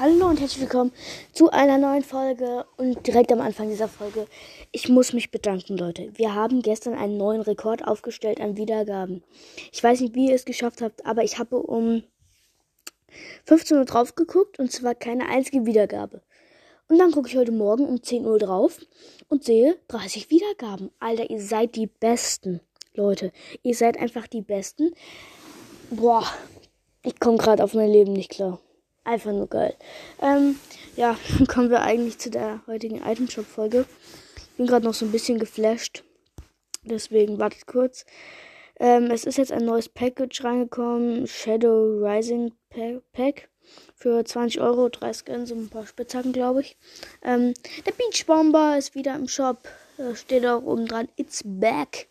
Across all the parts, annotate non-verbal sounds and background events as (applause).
Hallo und herzlich willkommen zu einer neuen Folge und direkt am Anfang dieser Folge. Ich muss mich bedanken, Leute. Wir haben gestern einen neuen Rekord aufgestellt an Wiedergaben. Ich weiß nicht, wie ihr es geschafft habt, aber ich habe um 15 Uhr drauf geguckt und zwar keine einzige Wiedergabe. Und dann gucke ich heute Morgen um 10 Uhr drauf und sehe 30 Wiedergaben. Alter, ihr seid die Besten, Leute. Ihr seid einfach die Besten. Boah, ich komme gerade auf mein Leben nicht klar. Einfach nur geil. Ähm, ja, (laughs) kommen wir eigentlich zu der heutigen Item Shop Folge. Bin gerade noch so ein bisschen geflasht. Deswegen wartet kurz. Ähm, es ist jetzt ein neues Package reingekommen. Shadow Rising Pack. Für 20 Euro, drei Scans und ein paar Spitzhacken, glaube ich. Ähm, der Beach Bomber ist wieder im Shop. Da steht auch oben dran, it's back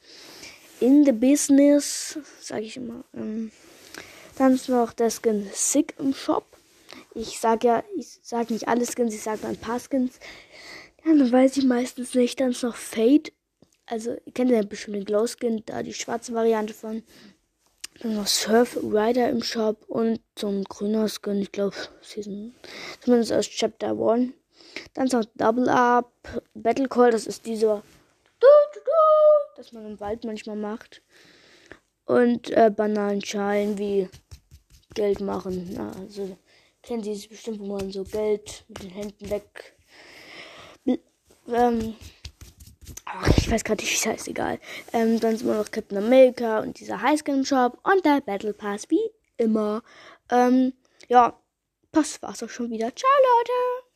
in the business, sage ich immer. Ähm, dann ist noch der Skin Sick im Shop. Ich sage ja, ich sage nicht alle Skins, ich sage ein paar Skins. Ja, dann weiß ich meistens nicht. Dann ist noch Fade. Also, ihr kennt ja bestimmt den Glow Skin, da die schwarze Variante von. Dann noch Surf Rider im Shop und so ein grüner Skin, ich glaube, Season, zumindest aus Chapter 1. Dann ist noch Double Up, Battle Call, das ist dieser, das man im Wald manchmal macht. Und äh, Bananenschalen wie Geld machen. Also kennen Sie es bestimmt, wo man so Geld mit den Händen weg. Ähm, ach, ich weiß gerade nicht, wie es heißt, egal. Ähm, dann sind wir noch Captain America und dieser Highskin Shop und der Battle Pass, wie immer. Ähm, ja, das war's auch schon wieder. Ciao, Leute!